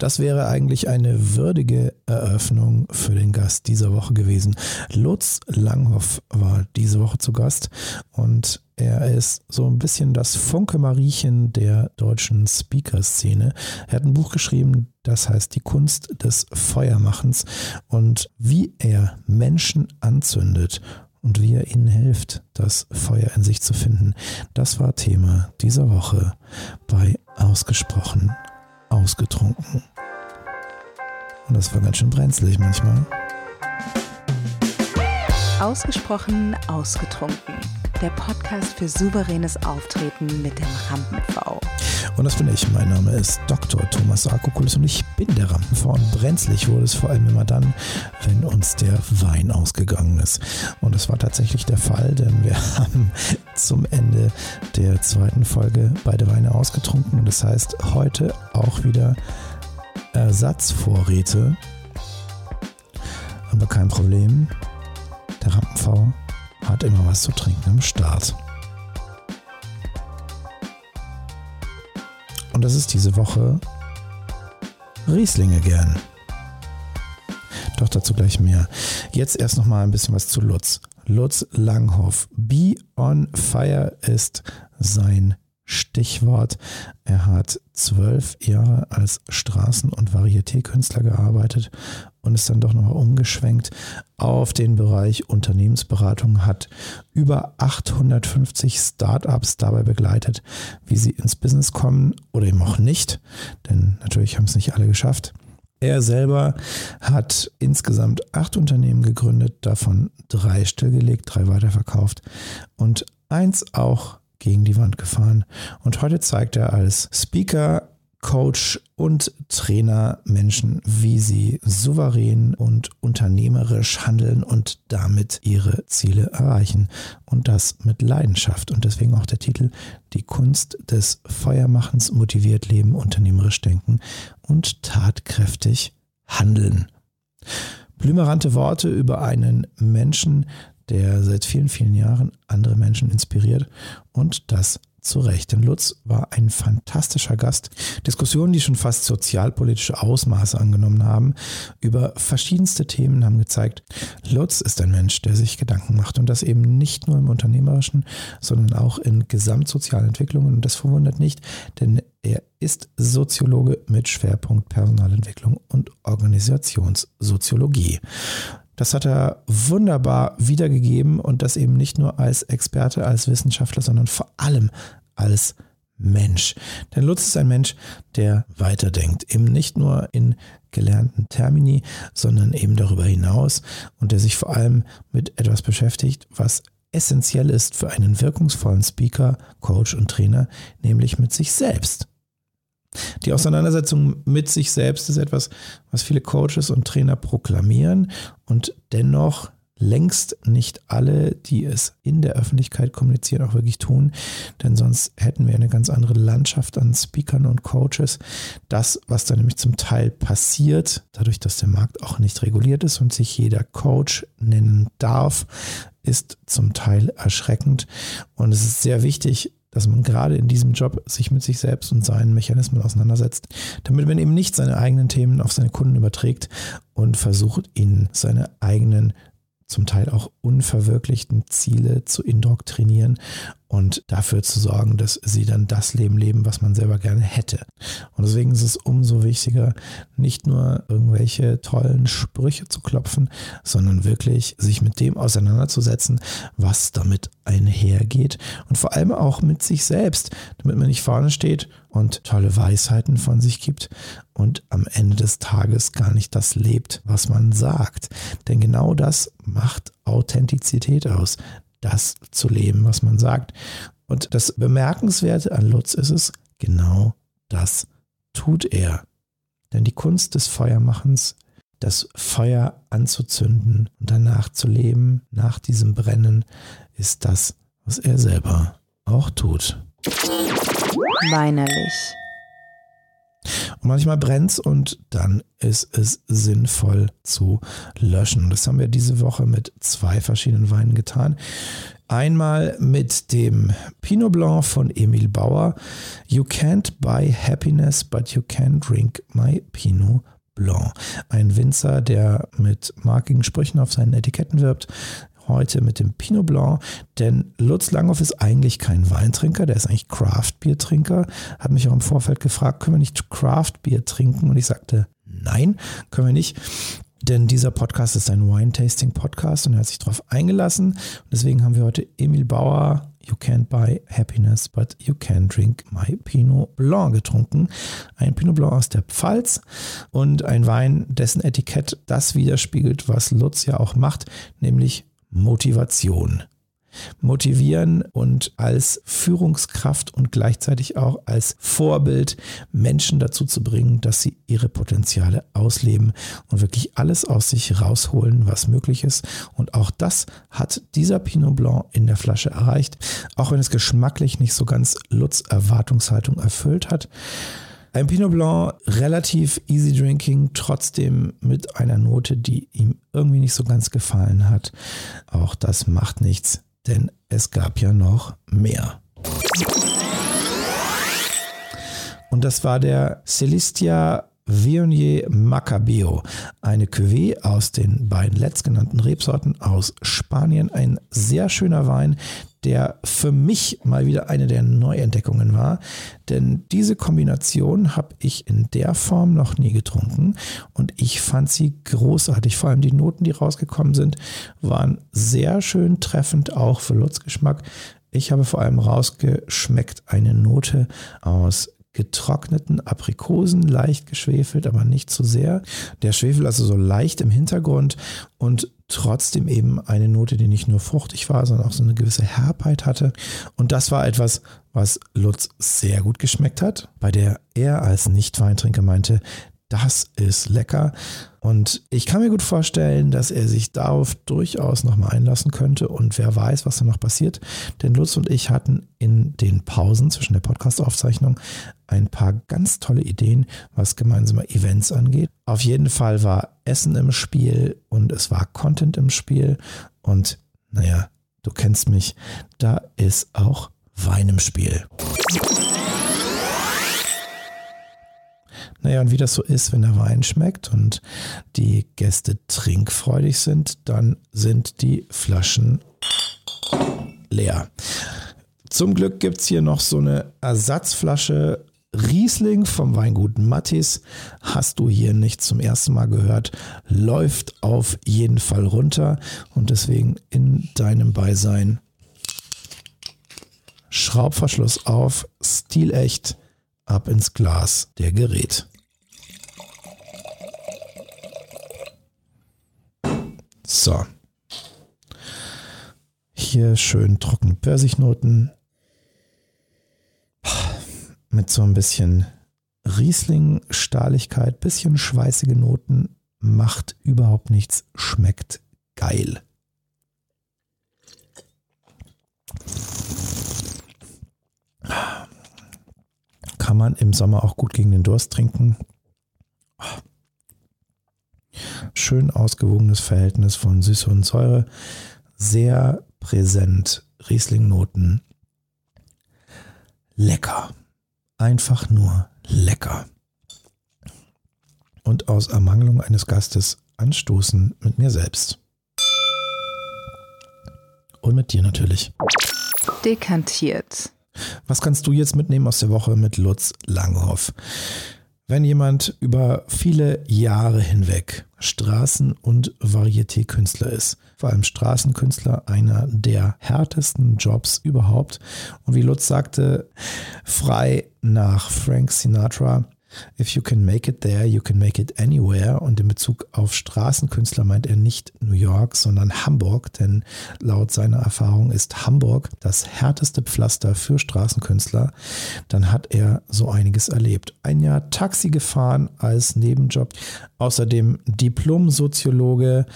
Das wäre eigentlich eine würdige Eröffnung für den Gast dieser Woche gewesen. Lutz Langhoff war diese Woche zu Gast und er ist so ein bisschen das Funke Mariechen der deutschen Speaker-Szene. Er hat ein Buch geschrieben, das heißt Die Kunst des Feuermachens und wie er Menschen anzündet und wie er ihnen hilft, das Feuer in sich zu finden. Das war Thema dieser Woche bei Ausgesprochen Ausgetrunken. Und das war ganz schön brenzlig manchmal. Ausgesprochen Ausgetrunken der Podcast für souveränes Auftreten mit dem Rampen-V. Und das bin ich. Mein Name ist Dr. Thomas Akokulis und ich bin der Rampen-V. Und brenzlig wurde es vor allem immer dann, wenn uns der Wein ausgegangen ist. Und das war tatsächlich der Fall, denn wir haben zum Ende der zweiten Folge beide Weine ausgetrunken. Und das heißt, heute auch wieder Ersatzvorräte. Aber kein Problem. Der Rampen-V hat immer was zu trinken am Start. Und das ist diese Woche Rieslinge gern. Doch dazu gleich mehr. Jetzt erst noch mal ein bisschen was zu Lutz. Lutz Langhoff. Be on Fire ist sein Stichwort. Er hat zwölf Jahre als Straßen- und Varieté-Künstler gearbeitet und ist dann doch nochmal umgeschwenkt auf den Bereich Unternehmensberatung, hat über 850 Startups dabei begleitet, wie sie ins Business kommen oder eben auch nicht, denn natürlich haben es nicht alle geschafft. Er selber hat insgesamt acht Unternehmen gegründet, davon drei stillgelegt, drei weiterverkauft und eins auch gegen die Wand gefahren. Und heute zeigt er als Speaker, Coach und Trainer Menschen, wie sie souverän und unternehmerisch handeln und damit ihre Ziele erreichen. Und das mit Leidenschaft. Und deswegen auch der Titel Die Kunst des Feuermachens motiviert Leben, unternehmerisch denken und tatkräftig handeln. Blümerante Worte über einen Menschen, der seit vielen, vielen Jahren andere Menschen inspiriert und das zu Recht. Denn Lutz war ein fantastischer Gast. Diskussionen, die schon fast sozialpolitische Ausmaße angenommen haben, über verschiedenste Themen haben gezeigt, Lutz ist ein Mensch, der sich Gedanken macht und das eben nicht nur im Unternehmerischen, sondern auch in gesamtsozialen Entwicklungen. Und das verwundert nicht, denn er ist Soziologe mit Schwerpunkt Personalentwicklung und Organisationssoziologie. Das hat er wunderbar wiedergegeben und das eben nicht nur als Experte, als Wissenschaftler, sondern vor allem als Mensch. Denn Lutz ist ein Mensch, der weiterdenkt, eben nicht nur in gelernten Termini, sondern eben darüber hinaus und der sich vor allem mit etwas beschäftigt, was essentiell ist für einen wirkungsvollen Speaker, Coach und Trainer, nämlich mit sich selbst. Die Auseinandersetzung mit sich selbst ist etwas, was viele Coaches und Trainer proklamieren und dennoch längst nicht alle, die es in der Öffentlichkeit kommunizieren, auch wirklich tun. Denn sonst hätten wir eine ganz andere Landschaft an Speakern und Coaches. Das, was da nämlich zum Teil passiert, dadurch, dass der Markt auch nicht reguliert ist und sich jeder Coach nennen darf, ist zum Teil erschreckend. Und es ist sehr wichtig, dass man gerade in diesem Job sich mit sich selbst und seinen Mechanismen auseinandersetzt, damit man eben nicht seine eigenen Themen auf seine Kunden überträgt und versucht, ihnen seine eigenen zum Teil auch unverwirklichten Ziele zu indoktrinieren und dafür zu sorgen, dass sie dann das Leben leben, was man selber gerne hätte. Und deswegen ist es umso wichtiger, nicht nur irgendwelche tollen Sprüche zu klopfen, sondern wirklich sich mit dem auseinanderzusetzen, was damit einhergeht und vor allem auch mit sich selbst, damit man nicht vorne steht und tolle Weisheiten von sich gibt und am Ende des Tages gar nicht das lebt, was man sagt. Denn genau das macht Authentizität aus das zu leben, was man sagt. Und das Bemerkenswerte an Lutz ist es, genau das tut er. Denn die Kunst des Feuermachens, das Feuer anzuzünden und danach zu leben, nach diesem Brennen, ist das, was er selber auch tut. Weinerlich. Manchmal brennt es und dann ist es sinnvoll zu löschen. Das haben wir diese Woche mit zwei verschiedenen Weinen getan. Einmal mit dem Pinot Blanc von Emil Bauer. You can't buy happiness, but you can drink my Pinot Blanc. Ein Winzer, der mit markigen Sprüchen auf seinen Etiketten wirbt. Heute mit dem Pinot Blanc, denn Lutz Langhoff ist eigentlich kein Weintrinker, der ist eigentlich Craft-Bier-Trinker. Hat mich auch im Vorfeld gefragt, können wir nicht Craft-Bier trinken? Und ich sagte, nein, können wir nicht. Denn dieser Podcast ist ein Wine-Tasting-Podcast und er hat sich darauf eingelassen. Und deswegen haben wir heute Emil Bauer, You can't buy happiness, but you can drink my Pinot Blanc getrunken. Ein Pinot Blanc aus der Pfalz und ein Wein, dessen Etikett das widerspiegelt, was Lutz ja auch macht, nämlich Motivation motivieren und als Führungskraft und gleichzeitig auch als Vorbild Menschen dazu zu bringen, dass sie ihre Potenziale ausleben und wirklich alles aus sich rausholen, was möglich ist. Und auch das hat dieser Pinot Blanc in der Flasche erreicht, auch wenn es geschmacklich nicht so ganz Lutz Erwartungshaltung erfüllt hat. Ein Pinot Blanc relativ easy drinking, trotzdem mit einer Note, die ihm irgendwie nicht so ganz gefallen hat. Auch das macht nichts denn es gab ja noch mehr. Und das war der Celestia Viognier Macabeo, eine Cuvée aus den beiden letztgenannten Rebsorten aus Spanien. Ein sehr schöner Wein, der für mich mal wieder eine der Neuentdeckungen war. Denn diese Kombination habe ich in der Form noch nie getrunken und ich fand sie großartig. Vor allem die Noten, die rausgekommen sind, waren sehr schön treffend, auch für Lutz Geschmack. Ich habe vor allem rausgeschmeckt eine Note aus getrockneten Aprikosen, leicht geschwefelt, aber nicht zu sehr. Der Schwefel also so leicht im Hintergrund und trotzdem eben eine Note, die nicht nur fruchtig war, sondern auch so eine gewisse Herbheit hatte. Und das war etwas, was Lutz sehr gut geschmeckt hat, bei der er als Nicht-Weintrinker meinte, das ist lecker. Und ich kann mir gut vorstellen, dass er sich darauf durchaus nochmal einlassen könnte. Und wer weiß, was da noch passiert. Denn Lutz und ich hatten in den Pausen zwischen der Podcast-Aufzeichnung ein paar ganz tolle Ideen, was gemeinsame Events angeht. Auf jeden Fall war Essen im Spiel und es war Content im Spiel. Und naja, du kennst mich, da ist auch Wein im Spiel. Naja, und wie das so ist, wenn der Wein schmeckt und die Gäste trinkfreudig sind, dann sind die Flaschen leer. Zum Glück gibt es hier noch so eine Ersatzflasche Riesling vom Weingut Mattis. Hast du hier nicht zum ersten Mal gehört, läuft auf jeden Fall runter und deswegen in deinem Beisein Schraubverschluss auf, stilecht, ab ins Glas der Gerät. So. Hier schön trockene Pfirsichnoten. Mit so ein bisschen Riesling-Stahligkeit, bisschen schweißige Noten. Macht überhaupt nichts. Schmeckt geil. Kann man im Sommer auch gut gegen den Durst trinken schön ausgewogenes Verhältnis von Süße und Säure, sehr präsent, Riesling-Noten. Lecker. Einfach nur lecker. Und aus Ermangelung eines Gastes anstoßen mit mir selbst. Und mit dir natürlich. Dekantiert. Was kannst du jetzt mitnehmen aus der Woche mit Lutz Langhoff? Wenn jemand über viele Jahre hinweg Straßen- und Varieté-Künstler ist, vor allem Straßenkünstler, einer der härtesten Jobs überhaupt. Und wie Lutz sagte, frei nach Frank Sinatra, If you can make it there, you can make it anywhere. Und in Bezug auf Straßenkünstler meint er nicht New York, sondern Hamburg, denn laut seiner Erfahrung ist Hamburg das härteste Pflaster für Straßenkünstler. Dann hat er so einiges erlebt. Ein Jahr Taxi gefahren als Nebenjob. Außerdem Diplom-Soziologe,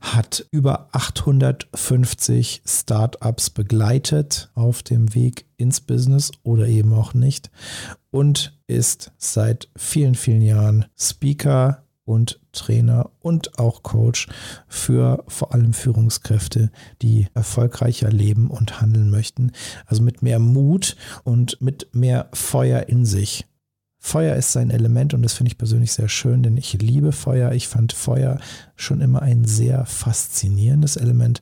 hat über 850 Startups begleitet auf dem Weg ins Business oder eben auch nicht und ist seit vielen, vielen Jahren Speaker und Trainer und auch Coach für vor allem Führungskräfte, die erfolgreicher leben und handeln möchten. Also mit mehr Mut und mit mehr Feuer in sich. Feuer ist sein Element und das finde ich persönlich sehr schön, denn ich liebe Feuer. Ich fand Feuer schon immer ein sehr faszinierendes Element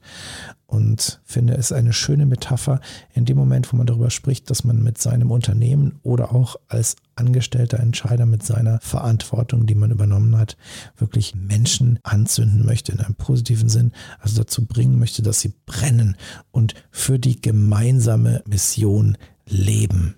und finde es eine schöne Metapher in dem Moment, wo man darüber spricht, dass man mit seinem Unternehmen oder auch als angestellter Entscheider mit seiner Verantwortung, die man übernommen hat, wirklich Menschen anzünden möchte in einem positiven Sinn, also dazu bringen möchte, dass sie brennen und für die gemeinsame Mission leben.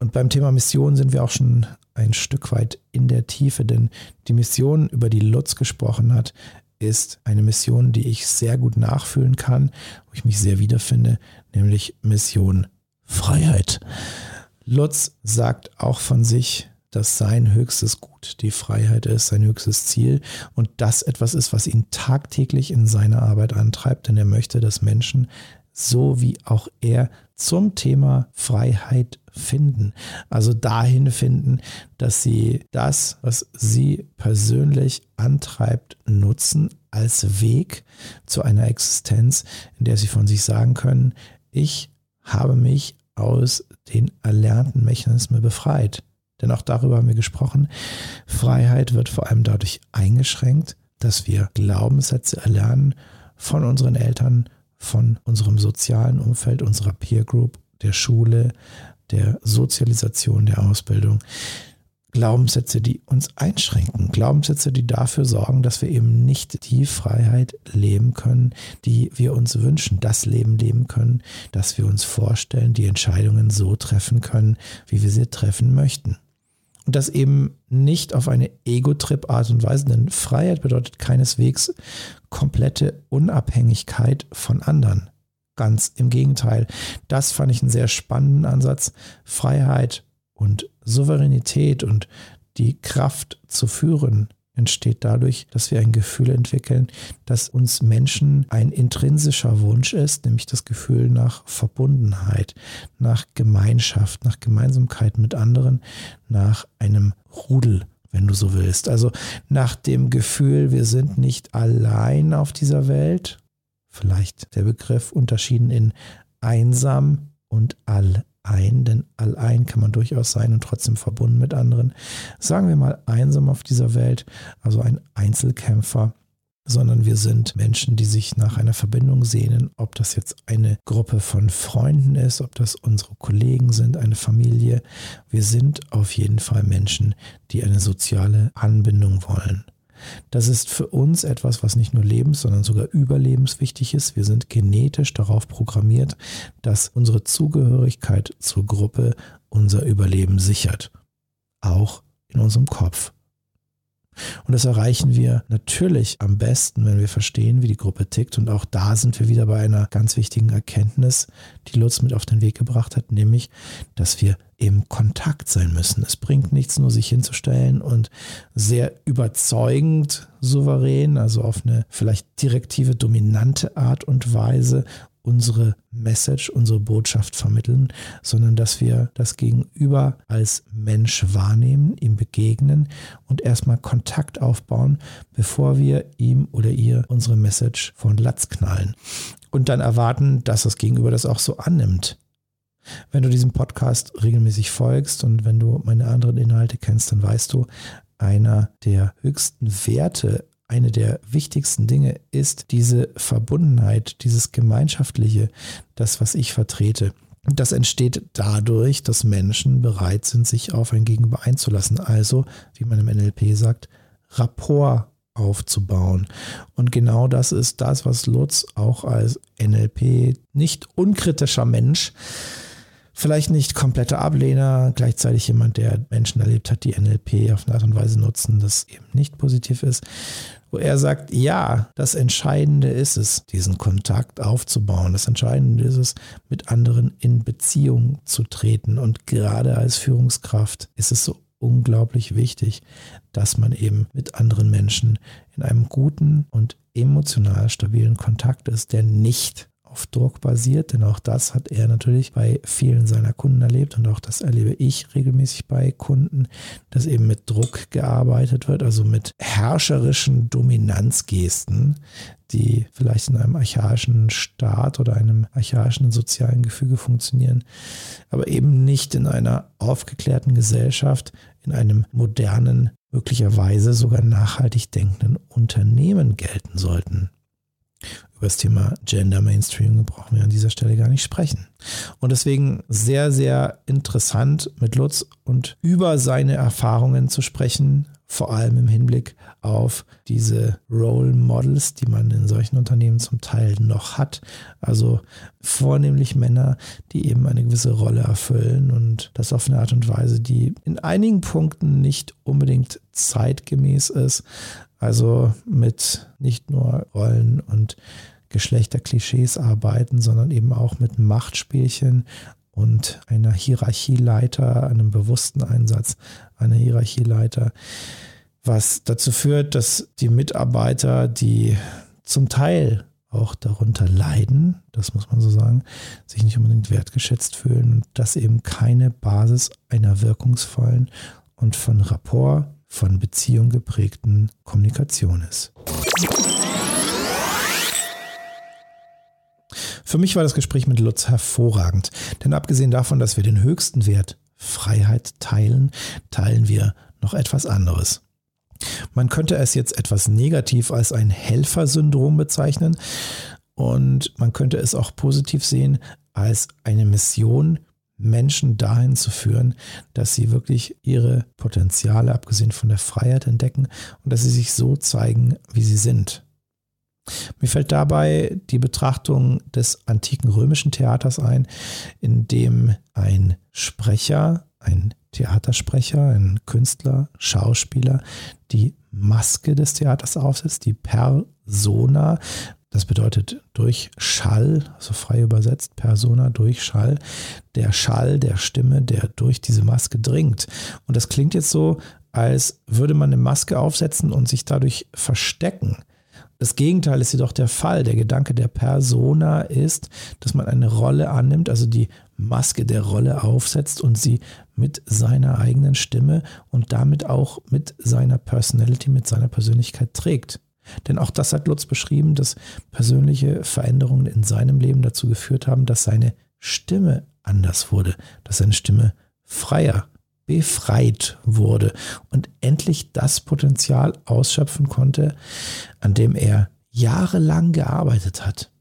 Und beim Thema Mission sind wir auch schon ein Stück weit in der Tiefe, denn die Mission, über die Lutz gesprochen hat, ist eine Mission, die ich sehr gut nachfühlen kann, wo ich mich sehr wiederfinde, nämlich Mission Freiheit. Lutz sagt auch von sich, dass sein höchstes Gut die Freiheit ist, sein höchstes Ziel und das etwas ist, was ihn tagtäglich in seiner Arbeit antreibt, denn er möchte, dass Menschen so wie auch er zum Thema Freiheit finden. Also dahin finden, dass sie das, was sie persönlich antreibt, nutzen als Weg zu einer Existenz, in der sie von sich sagen können, ich habe mich aus den erlernten Mechanismen befreit. Denn auch darüber haben wir gesprochen. Freiheit wird vor allem dadurch eingeschränkt, dass wir Glaubenssätze erlernen von unseren Eltern, von unserem sozialen Umfeld, unserer Peer Group, der Schule, der Sozialisation, der Ausbildung. Glaubenssätze, die uns einschränken, Glaubenssätze, die dafür sorgen, dass wir eben nicht die Freiheit leben können, die wir uns wünschen, das Leben leben können, das wir uns vorstellen, die Entscheidungen so treffen können, wie wir sie treffen möchten. Und das eben nicht auf eine Ego-Trip-Art und Weise, denn Freiheit bedeutet keineswegs komplette Unabhängigkeit von anderen. Ganz im Gegenteil. Das fand ich einen sehr spannenden Ansatz. Freiheit und Souveränität und die Kraft zu führen entsteht dadurch, dass wir ein Gefühl entwickeln, dass uns Menschen ein intrinsischer Wunsch ist, nämlich das Gefühl nach Verbundenheit, nach Gemeinschaft, nach Gemeinsamkeit mit anderen, nach einem Rudel, wenn du so willst. Also nach dem Gefühl, wir sind nicht allein auf dieser Welt. Vielleicht der Begriff unterschieden in einsam und all ein, denn allein kann man durchaus sein und trotzdem verbunden mit anderen. Sagen wir mal einsam auf dieser Welt, also ein Einzelkämpfer, sondern wir sind Menschen, die sich nach einer Verbindung sehnen, ob das jetzt eine Gruppe von Freunden ist, ob das unsere Kollegen sind, eine Familie. Wir sind auf jeden Fall Menschen, die eine soziale Anbindung wollen. Das ist für uns etwas, was nicht nur lebens-, sondern sogar überlebenswichtig ist. Wir sind genetisch darauf programmiert, dass unsere Zugehörigkeit zur Gruppe unser Überleben sichert. Auch in unserem Kopf. Und das erreichen wir natürlich am besten, wenn wir verstehen, wie die Gruppe tickt. Und auch da sind wir wieder bei einer ganz wichtigen Erkenntnis, die Lutz mit auf den Weg gebracht hat, nämlich, dass wir im Kontakt sein müssen. Es bringt nichts, nur sich hinzustellen und sehr überzeugend souverän, also auf eine vielleicht direktive, dominante Art und Weise unsere Message, unsere Botschaft vermitteln, sondern dass wir das Gegenüber als Mensch wahrnehmen, ihm begegnen und erstmal Kontakt aufbauen, bevor wir ihm oder ihr unsere Message von Latz knallen. Und dann erwarten, dass das Gegenüber das auch so annimmt. Wenn du diesem Podcast regelmäßig folgst und wenn du meine anderen Inhalte kennst, dann weißt du, einer der höchsten Werte eine der wichtigsten Dinge ist diese Verbundenheit, dieses Gemeinschaftliche, das, was ich vertrete. Das entsteht dadurch, dass Menschen bereit sind, sich auf ein Gegenüber einzulassen. Also, wie man im NLP sagt, Rapport aufzubauen. Und genau das ist das, was Lutz auch als NLP nicht unkritischer Mensch vielleicht nicht kompletter Ablehner, gleichzeitig jemand, der Menschen erlebt hat, die NLP auf eine Art und Weise nutzen, das eben nicht positiv ist, wo er sagt, ja, das Entscheidende ist es, diesen Kontakt aufzubauen. Das Entscheidende ist es, mit anderen in Beziehung zu treten. Und gerade als Führungskraft ist es so unglaublich wichtig, dass man eben mit anderen Menschen in einem guten und emotional stabilen Kontakt ist, der nicht auf Druck basiert, denn auch das hat er natürlich bei vielen seiner Kunden erlebt und auch das erlebe ich regelmäßig bei Kunden, dass eben mit Druck gearbeitet wird, also mit herrscherischen Dominanzgesten, die vielleicht in einem archaischen Staat oder einem archaischen sozialen Gefüge funktionieren, aber eben nicht in einer aufgeklärten Gesellschaft, in einem modernen, möglicherweise sogar nachhaltig denkenden Unternehmen gelten sollten. Über das Thema Gender Mainstream brauchen wir an dieser Stelle gar nicht sprechen. Und deswegen sehr, sehr interessant mit Lutz und über seine Erfahrungen zu sprechen, vor allem im Hinblick auf diese Role Models, die man in solchen Unternehmen zum Teil noch hat. Also vornehmlich Männer, die eben eine gewisse Rolle erfüllen und das auf eine Art und Weise, die in einigen Punkten nicht unbedingt zeitgemäß ist. Also mit nicht nur Rollen und Geschlechterklischees arbeiten, sondern eben auch mit Machtspielchen und einer Hierarchieleiter, einem bewussten Einsatz einer Hierarchieleiter, was dazu führt, dass die Mitarbeiter, die zum Teil auch darunter leiden, das muss man so sagen, sich nicht unbedingt wertgeschätzt fühlen und das eben keine Basis einer wirkungsvollen und von Rapport, von Beziehung geprägten Kommunikation ist. Für mich war das Gespräch mit Lutz hervorragend, denn abgesehen davon, dass wir den höchsten Wert Freiheit teilen, teilen wir noch etwas anderes. Man könnte es jetzt etwas negativ als ein Helfersyndrom bezeichnen und man könnte es auch positiv sehen als eine Mission, Menschen dahin zu führen, dass sie wirklich ihre Potenziale, abgesehen von der Freiheit, entdecken und dass sie sich so zeigen, wie sie sind. Mir fällt dabei die Betrachtung des antiken römischen Theaters ein, in dem ein Sprecher, ein Theatersprecher, ein Künstler, Schauspieler die Maske des Theaters aufsetzt, die Persona. Das bedeutet durch Schall, also frei übersetzt, Persona durch Schall, der Schall der Stimme, der durch diese Maske dringt. Und das klingt jetzt so, als würde man eine Maske aufsetzen und sich dadurch verstecken. Das Gegenteil ist jedoch der Fall. Der Gedanke der Persona ist, dass man eine Rolle annimmt, also die Maske der Rolle aufsetzt und sie mit seiner eigenen Stimme und damit auch mit seiner Personality, mit seiner Persönlichkeit trägt. Denn auch das hat Lutz beschrieben, dass persönliche Veränderungen in seinem Leben dazu geführt haben, dass seine Stimme anders wurde, dass seine Stimme freier befreit wurde und endlich das Potenzial ausschöpfen konnte, an dem er jahrelang gearbeitet hat.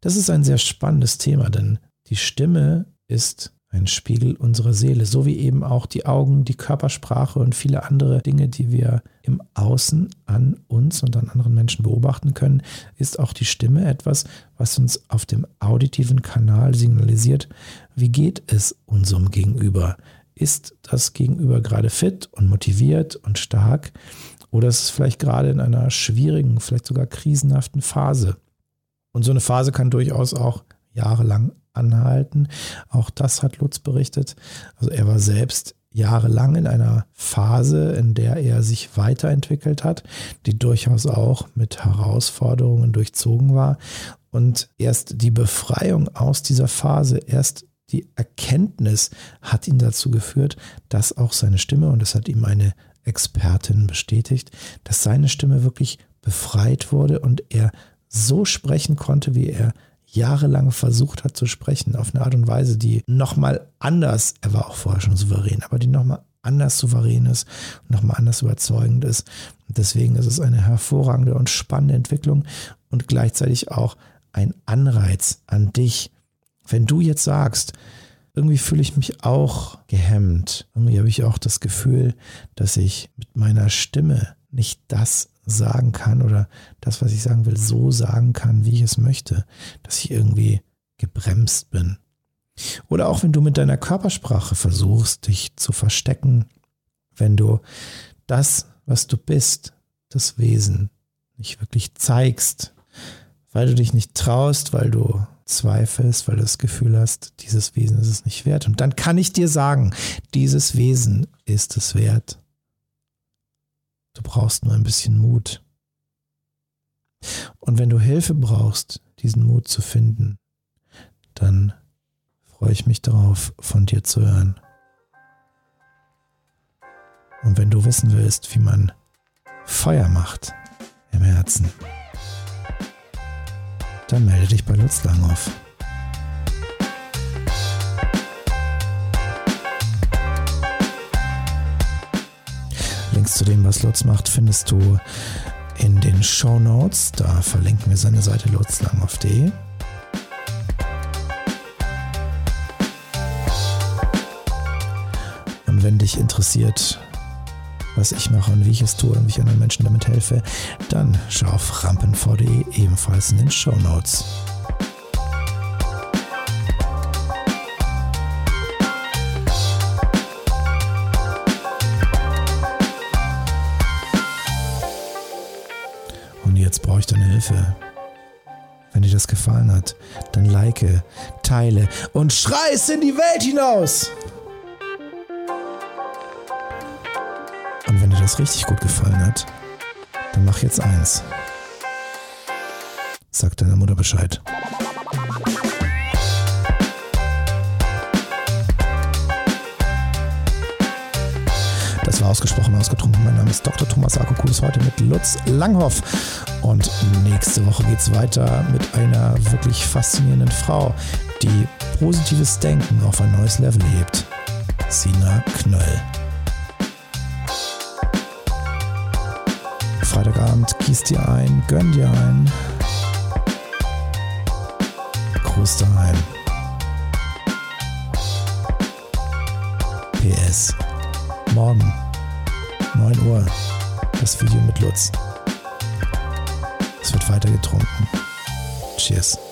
Das ist ein sehr spannendes Thema, denn die Stimme ist ein Spiegel unserer Seele, so wie eben auch die Augen, die Körpersprache und viele andere Dinge, die wir im Außen an uns und an anderen Menschen beobachten können, ist auch die Stimme etwas, was uns auf dem auditiven Kanal signalisiert, wie geht es unserem Gegenüber, ist das Gegenüber gerade fit und motiviert und stark oder ist es vielleicht gerade in einer schwierigen, vielleicht sogar krisenhaften Phase? Und so eine Phase kann durchaus auch jahrelang anhalten. Auch das hat Lutz berichtet. Also er war selbst jahrelang in einer Phase, in der er sich weiterentwickelt hat, die durchaus auch mit Herausforderungen durchzogen war. Und erst die Befreiung aus dieser Phase, erst die Erkenntnis hat ihn dazu geführt, dass auch seine Stimme, und das hat ihm eine Expertin bestätigt, dass seine Stimme wirklich befreit wurde und er so sprechen konnte, wie er jahrelang versucht hat zu sprechen, auf eine Art und Weise, die nochmal anders, er war auch vorher schon souverän, aber die nochmal anders souverän ist nochmal anders überzeugend ist. Und deswegen ist es eine hervorragende und spannende Entwicklung und gleichzeitig auch ein Anreiz an dich, wenn du jetzt sagst, irgendwie fühle ich mich auch gehemmt. Irgendwie habe ich auch das Gefühl, dass ich mit meiner Stimme nicht das sagen kann oder das, was ich sagen will, so sagen kann, wie ich es möchte, dass ich irgendwie gebremst bin. Oder auch wenn du mit deiner Körpersprache versuchst, dich zu verstecken, wenn du das, was du bist, das Wesen, nicht wirklich zeigst, weil du dich nicht traust, weil du zweifelst, weil du das Gefühl hast, dieses Wesen ist es nicht wert. Und dann kann ich dir sagen, dieses Wesen ist es wert. Du brauchst nur ein bisschen Mut. Und wenn du Hilfe brauchst, diesen Mut zu finden, dann freue ich mich darauf, von dir zu hören. Und wenn du wissen willst, wie man Feuer macht im Herzen, dann melde dich bei Lutz Langhoff. Zu dem, was Lutz macht, findest du in den Show Notes. Da verlinken wir seine Seite lutzlanghoff.de. Und wenn dich interessiert, was ich mache und wie ich es tue und wie ich anderen Menschen damit helfe, dann schau auf rampenv.de ebenfalls in den Show Notes. Brauche ich deine Hilfe. Wenn dir das gefallen hat, dann like, teile und schrei es in die Welt hinaus! Und wenn dir das richtig gut gefallen hat, dann mach jetzt eins. Sag deiner Mutter Bescheid. War ausgesprochen ausgetrunken. Mein Name ist Dr. Thomas Akokulis heute mit Lutz Langhoff. Und nächste Woche geht es weiter mit einer wirklich faszinierenden Frau, die positives Denken auf ein neues Level hebt. Sina Knöll. Freitagabend gieß dir ein, gönn dir ein. Gruß daheim. PS. Morgen, 9 Uhr, das Video mit Lutz. Es wird weiter getrunken. Cheers.